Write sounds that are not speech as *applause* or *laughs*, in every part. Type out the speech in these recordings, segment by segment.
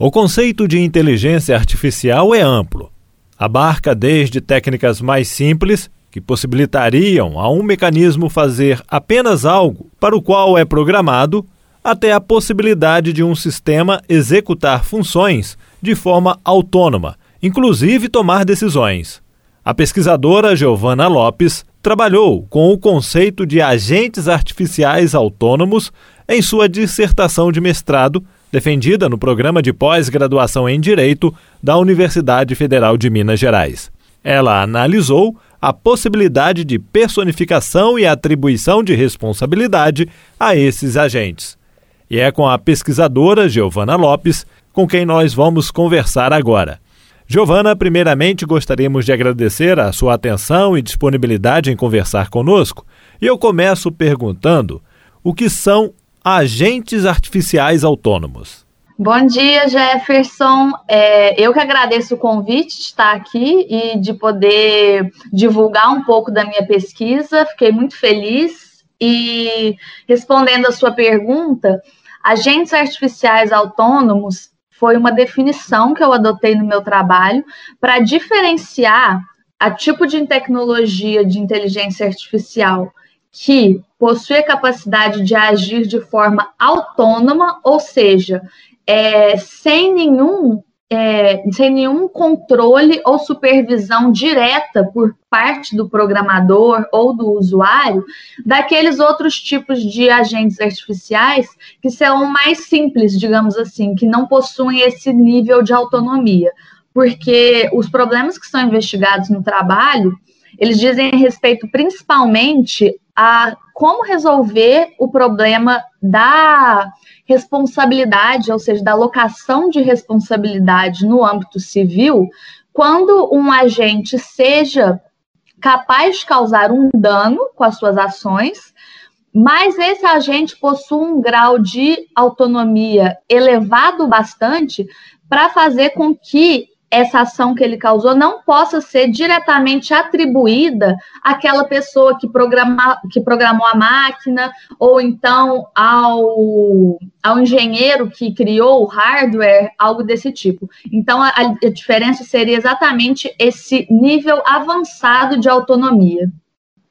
O conceito de inteligência artificial é amplo. Abarca desde técnicas mais simples, que possibilitariam a um mecanismo fazer apenas algo para o qual é programado, até a possibilidade de um sistema executar funções de forma autônoma, inclusive tomar decisões. A pesquisadora Giovanna Lopes trabalhou com o conceito de agentes artificiais autônomos em sua dissertação de mestrado defendida no programa de pós-graduação em Direito da Universidade Federal de Minas Gerais. Ela analisou a possibilidade de personificação e atribuição de responsabilidade a esses agentes. E é com a pesquisadora Giovana Lopes com quem nós vamos conversar agora. Giovana, primeiramente gostaríamos de agradecer a sua atenção e disponibilidade em conversar conosco. E eu começo perguntando o que são agentes artificiais autônomos. Bom dia, Jefferson. É, eu que agradeço o convite de estar aqui e de poder divulgar um pouco da minha pesquisa. Fiquei muito feliz. E respondendo a sua pergunta, agentes artificiais autônomos foi uma definição que eu adotei no meu trabalho para diferenciar a tipo de tecnologia de inteligência artificial que possui a capacidade de agir de forma autônoma, ou seja, é, sem nenhum é, sem nenhum controle ou supervisão direta por parte do programador ou do usuário daqueles outros tipos de agentes artificiais que são mais simples, digamos assim, que não possuem esse nível de autonomia. Porque os problemas que são investigados no trabalho, eles dizem respeito principalmente a como resolver o problema da responsabilidade, ou seja, da locação de responsabilidade no âmbito civil, quando um agente seja capaz de causar um dano com as suas ações, mas esse agente possui um grau de autonomia elevado bastante para fazer com que essa ação que ele causou não possa ser diretamente atribuída àquela pessoa que, programa, que programou a máquina, ou então ao, ao engenheiro que criou o hardware, algo desse tipo. Então, a, a diferença seria exatamente esse nível avançado de autonomia.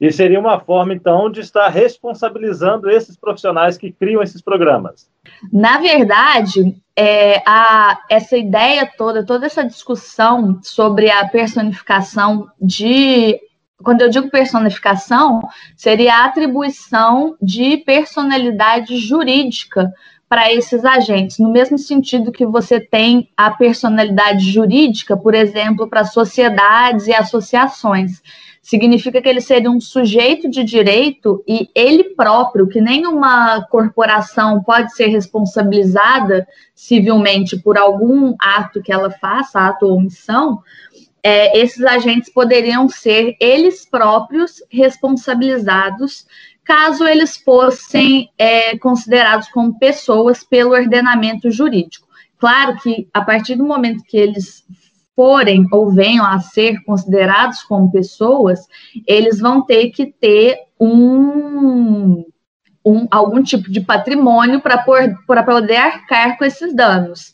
E seria uma forma, então, de estar responsabilizando esses profissionais que criam esses programas. Na verdade, é, a, essa ideia toda, toda essa discussão sobre a personificação de. Quando eu digo personificação, seria a atribuição de personalidade jurídica para esses agentes, no mesmo sentido que você tem a personalidade jurídica, por exemplo, para sociedades e associações significa que ele seria um sujeito de direito e ele próprio, que nenhuma corporação pode ser responsabilizada civilmente por algum ato que ela faça, ato ou omissão, é, esses agentes poderiam ser eles próprios responsabilizados caso eles fossem é, considerados como pessoas pelo ordenamento jurídico. Claro que a partir do momento que eles forem ou venham a ser considerados como pessoas, eles vão ter que ter um, um algum tipo de patrimônio para poder arcar com esses danos.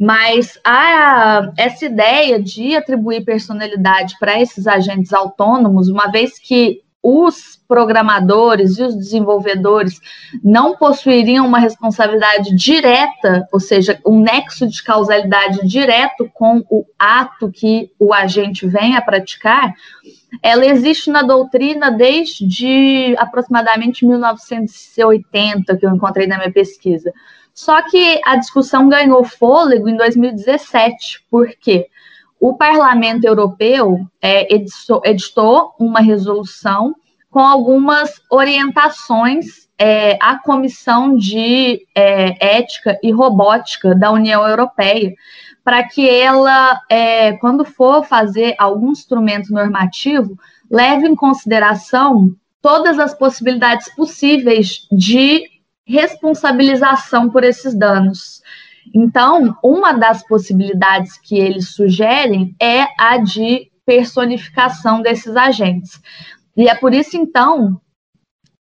Mas a, essa ideia de atribuir personalidade para esses agentes autônomos, uma vez que os programadores e os desenvolvedores não possuiriam uma responsabilidade direta, ou seja, um nexo de causalidade direto com o ato que o agente vem a praticar, ela existe na doutrina desde aproximadamente 1980, que eu encontrei na minha pesquisa. Só que a discussão ganhou fôlego em 2017. Por quê? O Parlamento Europeu é, editou, editou uma resolução com algumas orientações é, à Comissão de é, Ética e Robótica da União Europeia, para que ela, é, quando for fazer algum instrumento normativo, leve em consideração todas as possibilidades possíveis de responsabilização por esses danos. Então, uma das possibilidades que eles sugerem é a de personificação desses agentes. E é por isso, então,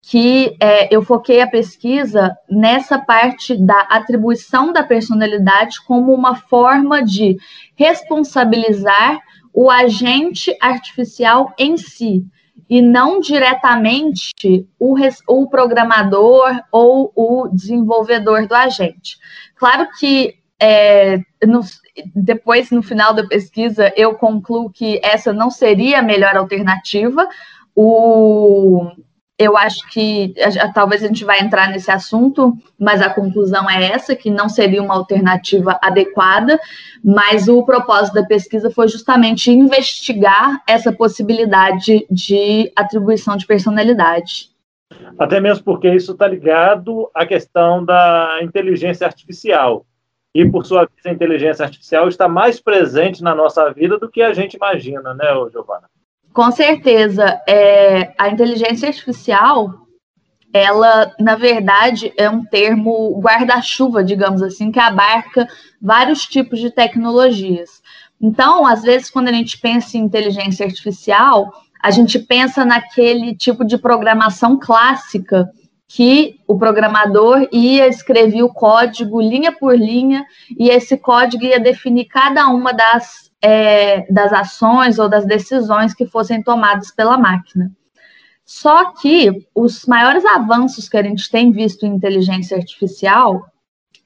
que é, eu foquei a pesquisa nessa parte da atribuição da personalidade como uma forma de responsabilizar o agente artificial em si, e não diretamente o, o programador ou o desenvolvedor do agente. Claro que é, no, depois, no final da pesquisa, eu concluo que essa não seria a melhor alternativa. O, eu acho que talvez a gente vai entrar nesse assunto, mas a conclusão é essa, que não seria uma alternativa adequada, mas o propósito da pesquisa foi justamente investigar essa possibilidade de atribuição de personalidade. Até mesmo porque isso está ligado à questão da inteligência artificial. E, por sua vez, a inteligência artificial está mais presente na nossa vida do que a gente imagina, né, Giovana? Com certeza. É, a inteligência artificial, ela, na verdade, é um termo guarda-chuva, digamos assim, que abarca vários tipos de tecnologias. Então, às vezes, quando a gente pensa em inteligência artificial, a gente pensa naquele tipo de programação clássica que o programador ia escrever o código linha por linha e esse código ia definir cada uma das é, das ações ou das decisões que fossem tomadas pela máquina. Só que os maiores avanços que a gente tem visto em inteligência artificial,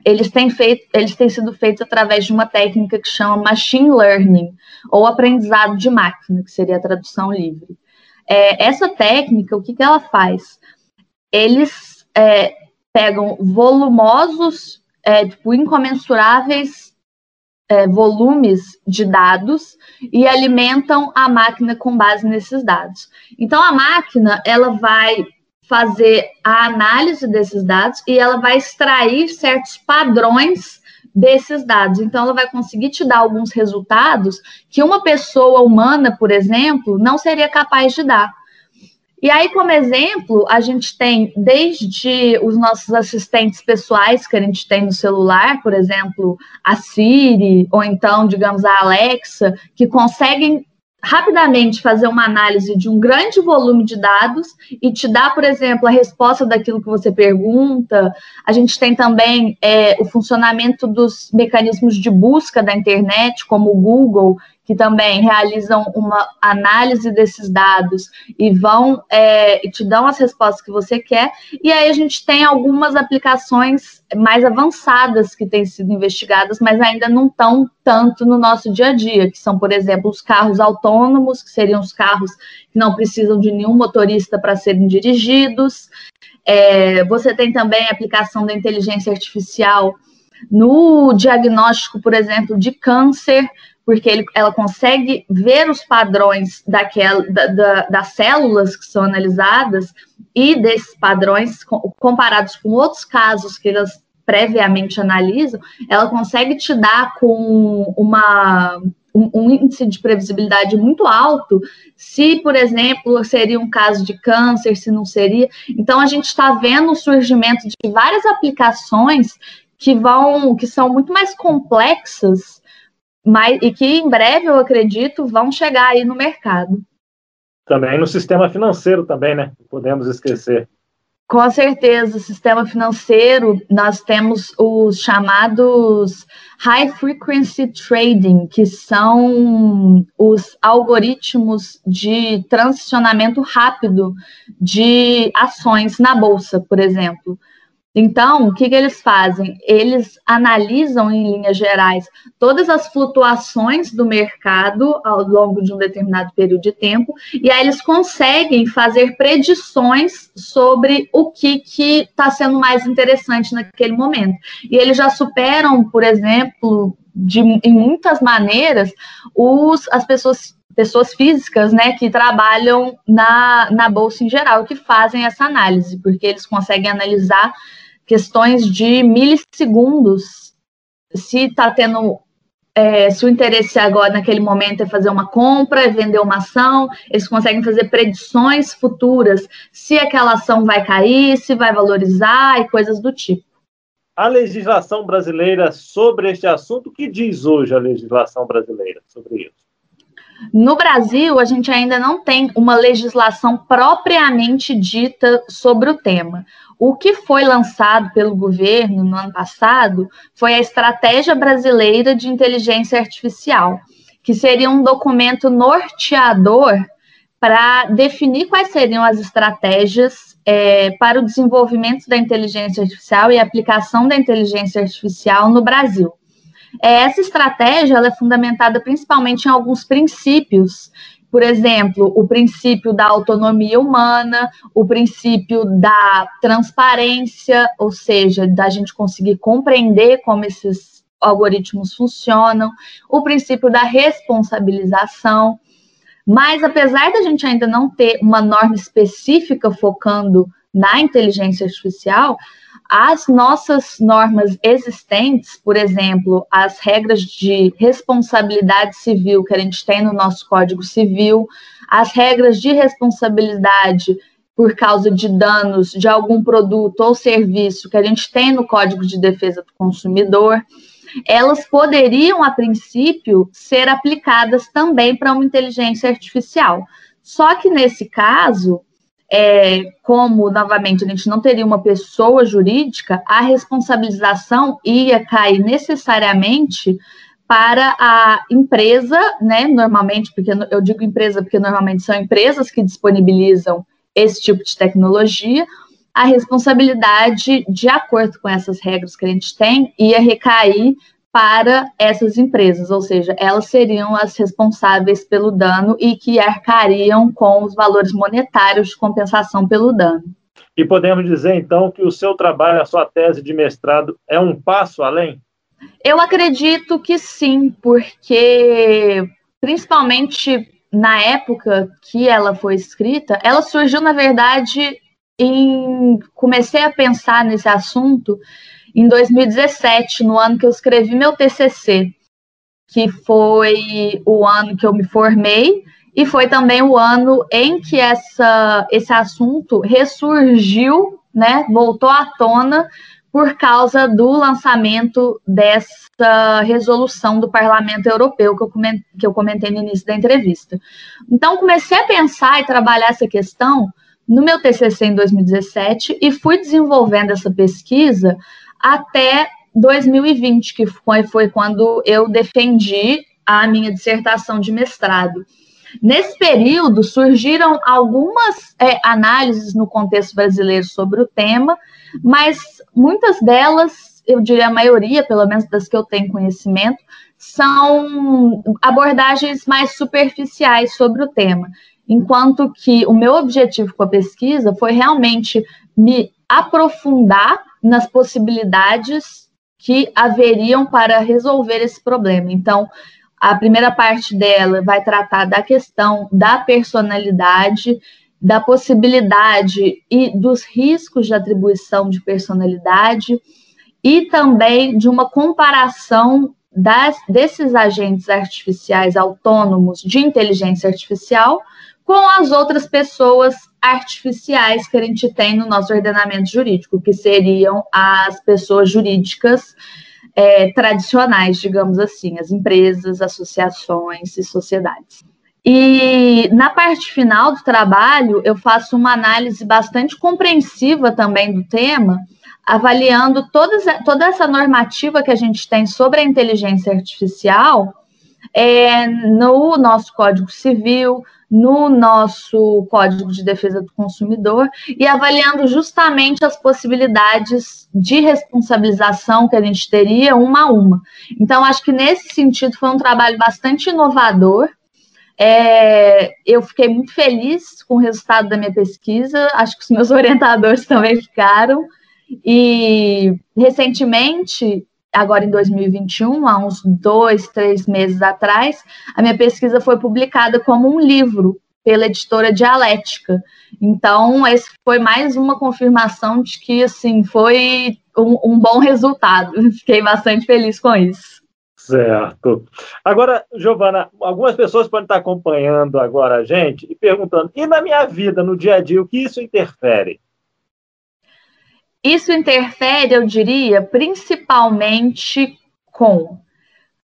eles têm, feito, eles têm sido feitos através de uma técnica que chama machine learning, ou aprendizado de máquina, que seria a tradução livre. É, essa técnica, o que, que ela faz? Eles é, pegam volumosos, é, tipo, incomensuráveis é, volumes de dados e alimentam a máquina com base nesses dados. Então a máquina ela vai fazer a análise desses dados e ela vai extrair certos padrões desses dados. Então ela vai conseguir te dar alguns resultados que uma pessoa humana, por exemplo, não seria capaz de dar. E aí, como exemplo, a gente tem desde os nossos assistentes pessoais que a gente tem no celular, por exemplo, a Siri, ou então, digamos, a Alexa, que conseguem rapidamente fazer uma análise de um grande volume de dados e te dar, por exemplo, a resposta daquilo que você pergunta. A gente tem também é, o funcionamento dos mecanismos de busca da internet, como o Google, que também realizam uma análise desses dados e vão é, te dão as respostas que você quer. E aí a gente tem algumas aplicações mais avançadas que têm sido investigadas, mas ainda não estão tanto no nosso dia a dia, que são, por exemplo, os carros autônomos, que seriam os carros que não precisam de nenhum motorista para serem dirigidos. É, você tem também a aplicação da inteligência artificial no diagnóstico, por exemplo, de câncer, porque ele, ela consegue ver os padrões daquela, da, da, das células que são analisadas e desses padrões comparados com outros casos que elas previamente analisam, ela consegue te dar com uma um, um índice de previsibilidade muito alto, se, por exemplo, seria um caso de câncer, se não seria. Então, a gente está vendo o surgimento de várias aplicações que vão, que são muito mais complexas mas, e que em breve, eu acredito, vão chegar aí no mercado. Também no sistema financeiro também, né? Podemos esquecer. Com certeza, o sistema financeiro, nós temos os chamados High Frequency Trading, que são os algoritmos de transicionamento rápido de ações na bolsa, por exemplo. Então, o que, que, eles fazem? Eles analisam, em linhas gerais, todas as flutuações do mercado ao longo de um determinado período de tempo, e aí eles conseguem fazer predições sobre o que está sendo mais interessante naquele momento. E eles já superam, por exemplo, de, em muitas maneiras, os, as pessoas pessoas físicas, né, que trabalham na, na bolsa em geral, que fazem essa análise, porque eles conseguem analisar questões de milissegundos. Se está tendo. É, se o interesse agora, naquele momento, é fazer uma compra, é vender uma ação, eles conseguem fazer predições futuras, se aquela ação vai cair, se vai valorizar e coisas do tipo. A legislação brasileira sobre este assunto, o que diz hoje a legislação brasileira sobre isso? No Brasil, a gente ainda não tem uma legislação propriamente dita sobre o tema. O que foi lançado pelo governo no ano passado foi a Estratégia Brasileira de Inteligência Artificial, que seria um documento norteador para definir quais seriam as estratégias é, para o desenvolvimento da inteligência artificial e aplicação da inteligência artificial no Brasil. É, essa estratégia é fundamentada principalmente em alguns princípios, por exemplo, o princípio da autonomia humana, o princípio da transparência, ou seja, da gente conseguir compreender como esses algoritmos funcionam, o princípio da responsabilização. Mas, apesar da gente ainda não ter uma norma específica focando na inteligência artificial, as nossas normas existentes, por exemplo, as regras de responsabilidade civil que a gente tem no nosso Código Civil, as regras de responsabilidade por causa de danos de algum produto ou serviço que a gente tem no Código de Defesa do Consumidor, elas poderiam, a princípio, ser aplicadas também para uma inteligência artificial. Só que nesse caso, é, como, novamente, a gente não teria uma pessoa jurídica, a responsabilização ia cair necessariamente para a empresa, né? Normalmente, porque eu digo empresa porque normalmente são empresas que disponibilizam esse tipo de tecnologia, a responsabilidade, de acordo com essas regras que a gente tem, ia recair para essas empresas, ou seja, elas seriam as responsáveis pelo dano e que arcariam com os valores monetários de compensação pelo dano. E podemos dizer então que o seu trabalho, a sua tese de mestrado, é um passo além? Eu acredito que sim, porque principalmente na época que ela foi escrita, ela surgiu, na verdade, em comecei a pensar nesse assunto em 2017, no ano que eu escrevi meu TCC, que foi o ano que eu me formei e foi também o ano em que essa, esse assunto ressurgiu, né, voltou à tona por causa do lançamento dessa resolução do Parlamento Europeu que eu, comentei, que eu comentei no início da entrevista. Então, comecei a pensar e trabalhar essa questão no meu TCC em 2017 e fui desenvolvendo essa pesquisa até 2020, que foi, foi quando eu defendi a minha dissertação de mestrado. Nesse período, surgiram algumas é, análises no contexto brasileiro sobre o tema, mas muitas delas, eu diria a maioria, pelo menos das que eu tenho conhecimento, são abordagens mais superficiais sobre o tema. Enquanto que o meu objetivo com a pesquisa foi realmente me aprofundar nas possibilidades que haveriam para resolver esse problema. Então, a primeira parte dela vai tratar da questão da personalidade, da possibilidade e dos riscos de atribuição de personalidade e também de uma comparação das, desses agentes artificiais autônomos de inteligência artificial com as outras pessoas artificiais que a gente tem no nosso ordenamento jurídico, que seriam as pessoas jurídicas é, tradicionais, digamos assim, as empresas, associações e sociedades. E na parte final do trabalho, eu faço uma análise bastante compreensiva também do tema, avaliando todas, toda essa normativa que a gente tem sobre a inteligência artificial é, no nosso Código Civil, no nosso Código de Defesa do Consumidor e avaliando justamente as possibilidades de responsabilização que a gente teria uma a uma. Então, acho que nesse sentido foi um trabalho bastante inovador. É, eu fiquei muito feliz com o resultado da minha pesquisa, acho que os meus *laughs* orientadores também ficaram. E recentemente agora em 2021, há uns dois, três meses atrás, a minha pesquisa foi publicada como um livro pela editora Dialética. Então, esse foi mais uma confirmação de que, assim, foi um, um bom resultado. *laughs* Fiquei bastante feliz com isso. Certo. Agora, Giovana, algumas pessoas podem estar acompanhando agora a gente e perguntando: e na minha vida, no dia a dia, o que isso interfere? Isso interfere, eu diria, principalmente com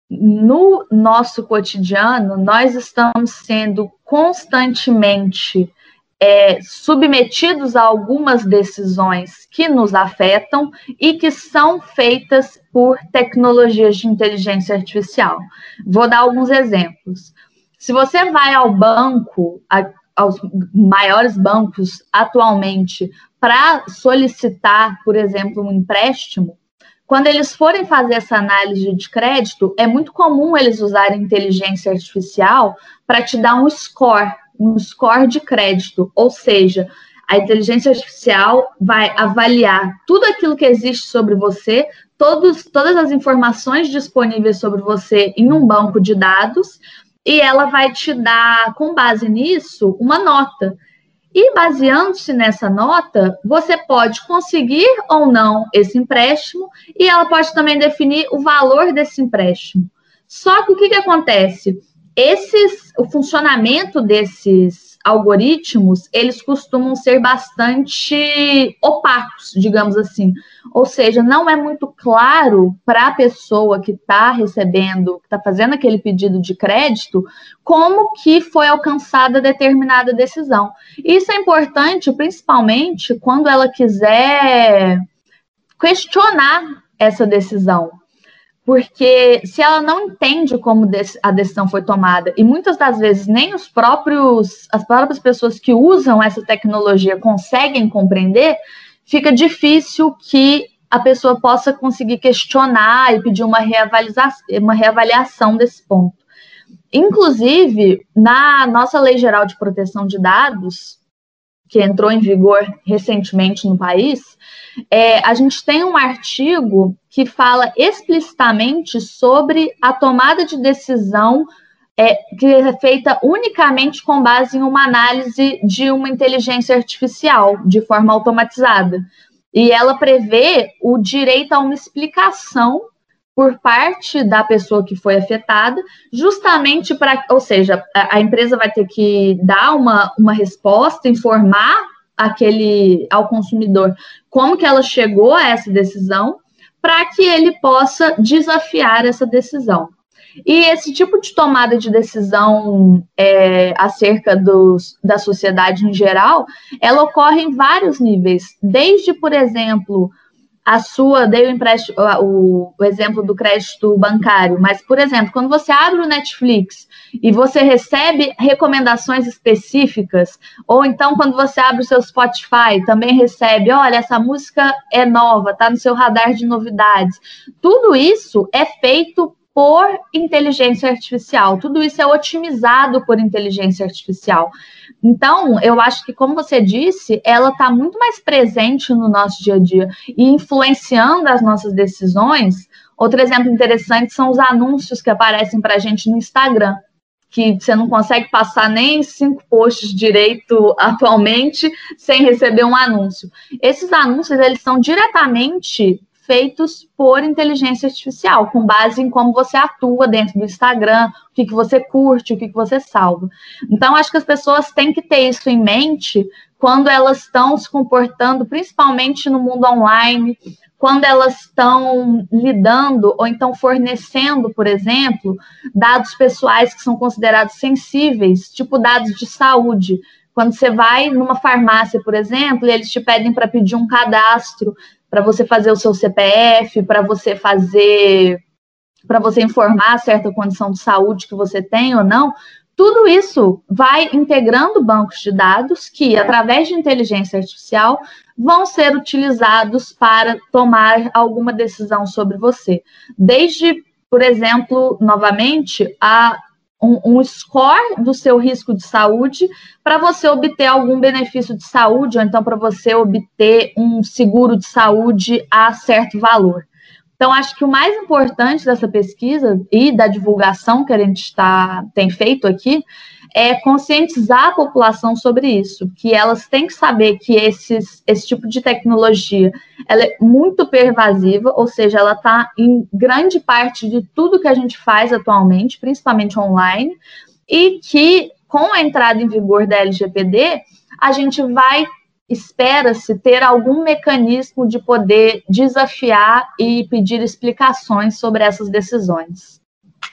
no nosso cotidiano, nós estamos sendo constantemente é, submetidos a algumas decisões que nos afetam e que são feitas por tecnologias de inteligência artificial. Vou dar alguns exemplos. Se você vai ao banco, a, aos maiores bancos atualmente, para solicitar, por exemplo, um empréstimo, quando eles forem fazer essa análise de crédito, é muito comum eles usarem inteligência artificial para te dar um score, um score de crédito, ou seja, a inteligência artificial vai avaliar tudo aquilo que existe sobre você, todos, todas as informações disponíveis sobre você em um banco de dados, e ela vai te dar, com base nisso, uma nota. E baseando-se nessa nota, você pode conseguir ou não esse empréstimo e ela pode também definir o valor desse empréstimo. Só que o que, que acontece? Esses, o funcionamento desses algoritmos, eles costumam ser bastante opacos, digamos assim. Ou seja, não é muito claro para a pessoa que está recebendo, que está fazendo aquele pedido de crédito, como que foi alcançada determinada decisão. Isso é importante, principalmente quando ela quiser questionar essa decisão porque se ela não entende como a decisão foi tomada e muitas das vezes nem os próprios as próprias pessoas que usam essa tecnologia conseguem compreender, fica difícil que a pessoa possa conseguir questionar e pedir uma reavaliação, uma reavaliação desse ponto. Inclusive, na nossa Lei Geral de Proteção de Dados, que entrou em vigor recentemente no país, é, a gente tem um artigo que fala explicitamente sobre a tomada de decisão é, que é feita unicamente com base em uma análise de uma inteligência artificial, de forma automatizada. E ela prevê o direito a uma explicação por parte da pessoa que foi afetada, justamente para, ou seja, a, a, empresa vai ter que dar uma, uma resposta, informar aquele ao consumidor como que ela chegou a essa decisão, para que ele possa desafiar essa decisão. E esse tipo de tomada de decisão é, acerca dos, da sociedade em geral, ela ocorre em vários níveis, desde, por exemplo, a sua, dei o, empréstimo, o, o exemplo do crédito bancário, mas, por exemplo, quando você abre o Netflix e você recebe recomendações específicas, ou então quando você abre o seu Spotify, também recebe, olha, essa música é nova, tá no seu radar de novidades. Tudo isso é feito por inteligência artificial. Tudo isso é otimizado por inteligência artificial. Então, eu acho que, como você disse, ela está muito mais presente no nosso dia a dia e influenciando as nossas decisões. Outro exemplo interessante são os anúncios que aparecem para a gente no Instagram, que você não consegue passar nem cinco posts direito *laughs* atualmente sem receber um anúncio. Esses anúncios eles são diretamente feitos por inteligência artificial, com base em como você atua dentro do Instagram, o que, que você curte, o que, que você salva. Então, acho que as pessoas têm que ter isso em mente quando elas estão se comportando, principalmente no mundo online, quando elas estão lidando ou então fornecendo, por exemplo, dados pessoais que são considerados sensíveis, tipo dados de saúde. Quando você vai numa farmácia, por exemplo, e eles te pedem para pedir um cadastro para você fazer o seu CPF, para você fazer, para você informar certa condição de saúde que você tem ou não, tudo isso vai integrando bancos de dados que, através de inteligência artificial, vão ser utilizados para tomar alguma decisão sobre você. Desde, por exemplo, novamente, a um, um, score do seu risco de saúde para você obter algum benefício de saúde, ou então para você obter um seguro de saúde a certo valor. Então, acho que o mais importante dessa pesquisa e da divulgação que a gente está, tem feito aqui é conscientizar a população sobre isso, que elas têm que saber que esses, esse tipo de tecnologia ela é muito pervasiva, ou seja, ela está em grande parte de tudo que a gente faz atualmente, principalmente online, e que com a entrada em vigor da LGPD, a gente vai espera-se ter algum mecanismo de poder desafiar e pedir explicações sobre essas decisões.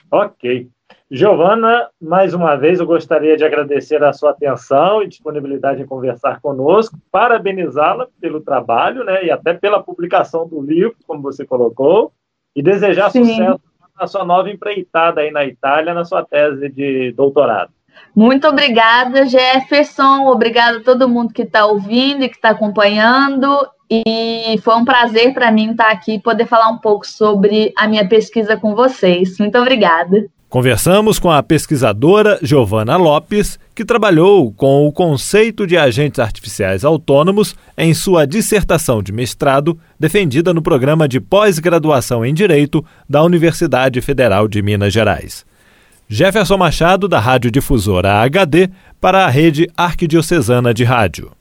Ok. Giovana, mais uma vez eu gostaria de agradecer a sua atenção e disponibilidade em conversar conosco, parabenizá-la pelo trabalho, né, e até pela publicação do livro, como você colocou, e desejar Sim. sucesso na sua nova empreitada aí na Itália, na sua tese de doutorado. Muito obrigada, Jefferson. Obrigada a todo mundo que está ouvindo e que está acompanhando. E foi um prazer para mim estar aqui e poder falar um pouco sobre a minha pesquisa com vocês. Muito obrigada. Conversamos com a pesquisadora Giovana Lopes, que trabalhou com o conceito de agentes artificiais autônomos em sua dissertação de mestrado, defendida no programa de pós-graduação em Direito da Universidade Federal de Minas Gerais. Jefferson Machado, da Rádio Difusora HD, para a Rede Arquidiocesana de Rádio.